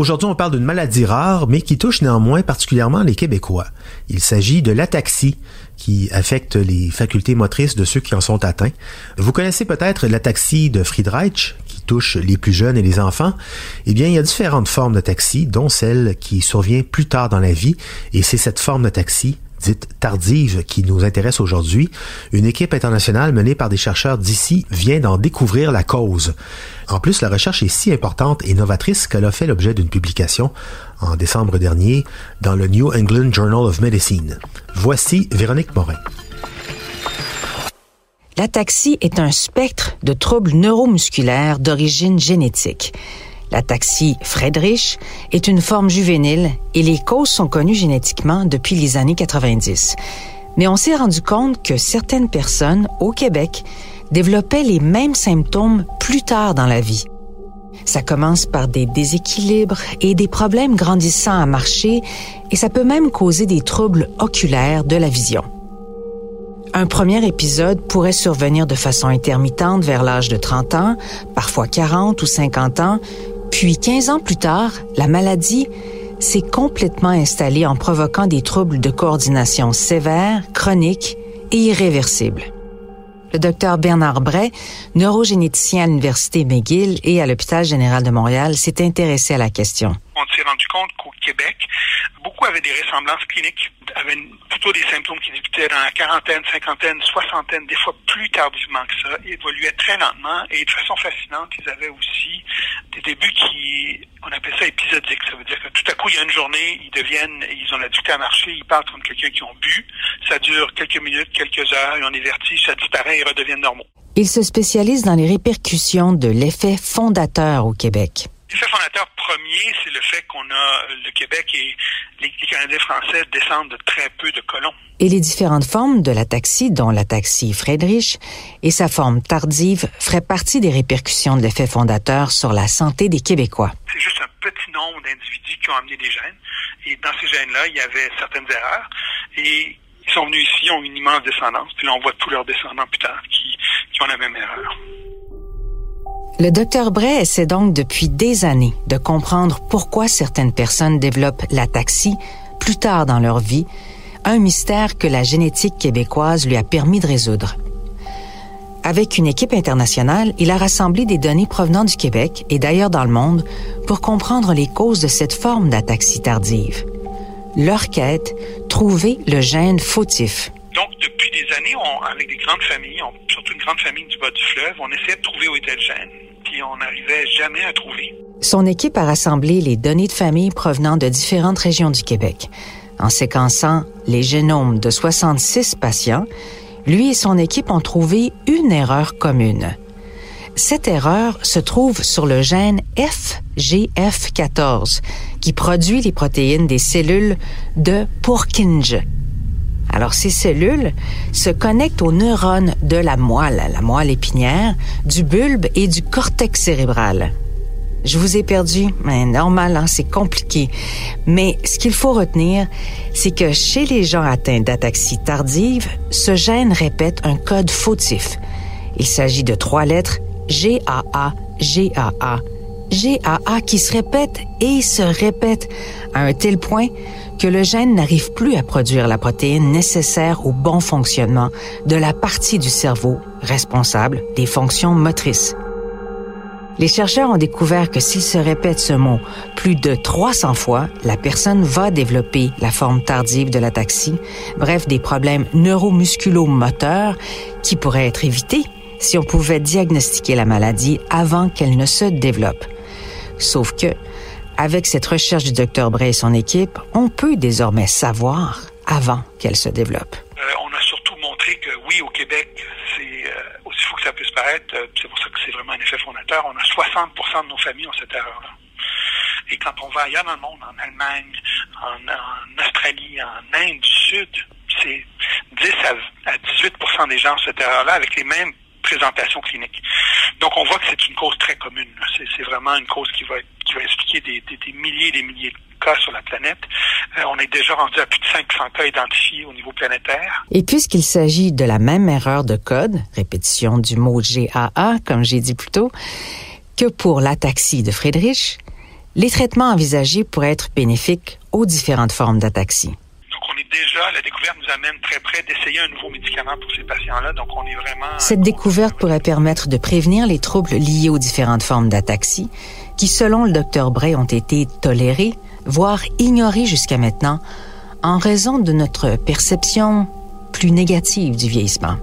Aujourd'hui, on parle d'une maladie rare, mais qui touche néanmoins particulièrement les Québécois. Il s'agit de l'ataxie, qui affecte les facultés motrices de ceux qui en sont atteints. Vous connaissez peut-être l'ataxie de Friedreich, qui touche les plus jeunes et les enfants. Eh bien, il y a différentes formes d'ataxie, dont celle qui survient plus tard dans la vie, et c'est cette forme d'ataxie dite tardive qui nous intéresse aujourd'hui. Une équipe internationale menée par des chercheurs d'ici vient d'en découvrir la cause. En plus, la recherche est si importante et novatrice qu'elle a fait l'objet d'une publication en décembre dernier dans le New England Journal of Medicine. Voici Véronique Morin. L'ataxie est un spectre de troubles neuromusculaires d'origine génétique. L'ataxie Friedrich est une forme juvénile et les causes sont connues génétiquement depuis les années 90. Mais on s'est rendu compte que certaines personnes au Québec développaient les mêmes symptômes plus tard dans la vie. Ça commence par des déséquilibres et des problèmes grandissants à marcher et ça peut même causer des troubles oculaires de la vision. Un premier épisode pourrait survenir de façon intermittente vers l'âge de 30 ans, parfois 40 ou 50 ans, puis 15 ans plus tard, la maladie s'est complètement installée en provoquant des troubles de coordination sévères, chroniques et irréversibles. Le docteur Bernard Bray, neurogénéticien à l'Université McGill et à l'Hôpital général de Montréal, s'est intéressé à la question. Rendu compte qu'au Québec, beaucoup avaient des ressemblances cliniques, avaient plutôt des symptômes qui débutaient dans la quarantaine, cinquantaine, soixantaine, des fois plus tardivement que ça, évoluaient très lentement et de façon fascinante, ils avaient aussi des débuts qui, on appelle ça épisodiques. Ça veut dire que tout à coup, il y a une journée, ils deviennent, ils ont la difficulté à marcher, ils partent comme quelqu'un qui ont bu, ça dure quelques minutes, quelques heures, ils ont des vertiges, ça disparaît et redeviennent normaux. Il se spécialise dans les répercussions de l'effet fondateur au Québec. L'effet fondateur premier, c'est le fait qu'on a le Québec et les, Canadiens français descendent de très peu de colons. Et les différentes formes de l'ataxie, dont l'ataxie Friedrich et sa forme tardive, feraient partie des répercussions de l'effet fondateur sur la santé des Québécois. C'est juste un petit nombre d'individus qui ont amené des gènes. Et dans ces gènes-là, il y avait certaines erreurs. Et ils sont venus ici, ont une immense descendance. Puis là, on voit tous leurs descendants plus tard qui, qui ont la même erreur. Le docteur Bray essaie donc depuis des années de comprendre pourquoi certaines personnes développent l'ataxie plus tard dans leur vie, un mystère que la génétique québécoise lui a permis de résoudre. Avec une équipe internationale, il a rassemblé des données provenant du Québec et d'ailleurs dans le monde pour comprendre les causes de cette forme d'ataxie tardive. Leur quête, trouver le gène fautif. Donc, depuis des années, on, avec des grandes familles, surtout une grande famille du bas du fleuve, on essayait de trouver où était le gène Son équipe a rassemblé les données de famille provenant de différentes régions du Québec. En séquençant les génomes de 66 patients, lui et son équipe ont trouvé une erreur commune. Cette erreur se trouve sur le gène FGF14, qui produit les protéines des cellules de Purkinje, alors, ces cellules se connectent aux neurones de la moelle, la moelle épinière, du bulbe et du cortex cérébral. Je vous ai perdu, mais normal, hein, c'est compliqué. Mais ce qu'il faut retenir, c'est que chez les gens atteints d'ataxie tardive, ce gène répète un code fautif. Il s'agit de trois lettres GAA, GAA, GAA qui se répètent et se répètent à un tel point que le gène n'arrive plus à produire la protéine nécessaire au bon fonctionnement de la partie du cerveau responsable des fonctions motrices. Les chercheurs ont découvert que s'il se répète ce mot plus de 300 fois, la personne va développer la forme tardive de l'ataxie, bref, des problèmes neuromusculo-moteurs qui pourraient être évités si on pouvait diagnostiquer la maladie avant qu'elle ne se développe. Sauf que avec cette recherche du docteur Bray et son équipe, on peut désormais savoir avant qu'elle se développe. Euh, on a surtout montré que oui, au Québec, c'est euh, aussi fou que ça puisse paraître, euh, c'est pour ça que c'est vraiment un effet fondateur, on a 60% de nos familles ont cette erreur-là. Et quand on va ailleurs dans le monde, en Allemagne, en, Australie, en Inde du Sud, c'est 10 à, 18% des gens ont cette erreur-là avec les mêmes présentations cliniques. Donc on voit que c'est une cause très commune. C'est vraiment une cause qui va, expliquer des, des, milliers et des milliers de cas sur la planète. Euh, on est déjà rendu à plus de 500 cas identifiés au niveau planétaire. Et puisqu'il s'agit de la même erreur de code, répétition du mot GAA, comme j'ai dit plus tôt, que pour l'ataxie de Friedrich, les traitements envisagés pourraient être bénéfiques aux différentes formes d'ataxie. Déjà, la découverte nous amène très près d'essayer un nouveau médicament pour ces patients-là. Donc, on est vraiment. Cette découverte pourrait permettre de prévenir les troubles liés aux différentes formes d'ataxie qui, selon le docteur Bray, ont été tolérés, voire ignorés jusqu'à maintenant, en raison de notre perception plus négative du vieillissement.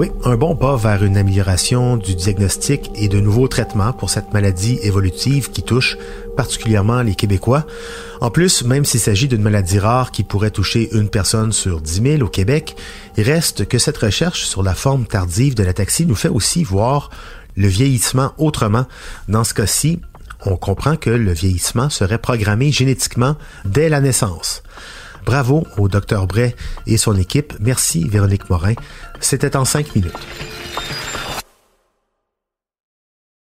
Oui, un bon pas vers une amélioration du diagnostic et de nouveaux traitements pour cette maladie évolutive qui touche particulièrement les Québécois. En plus, même s'il s'agit d'une maladie rare qui pourrait toucher une personne sur 10 000 au Québec, il reste que cette recherche sur la forme tardive de l'ataxie nous fait aussi voir le vieillissement autrement. Dans ce cas-ci, on comprend que le vieillissement serait programmé génétiquement dès la naissance. Bravo au Dr Bray et son équipe. Merci Véronique Morin. C'était en cinq minutes.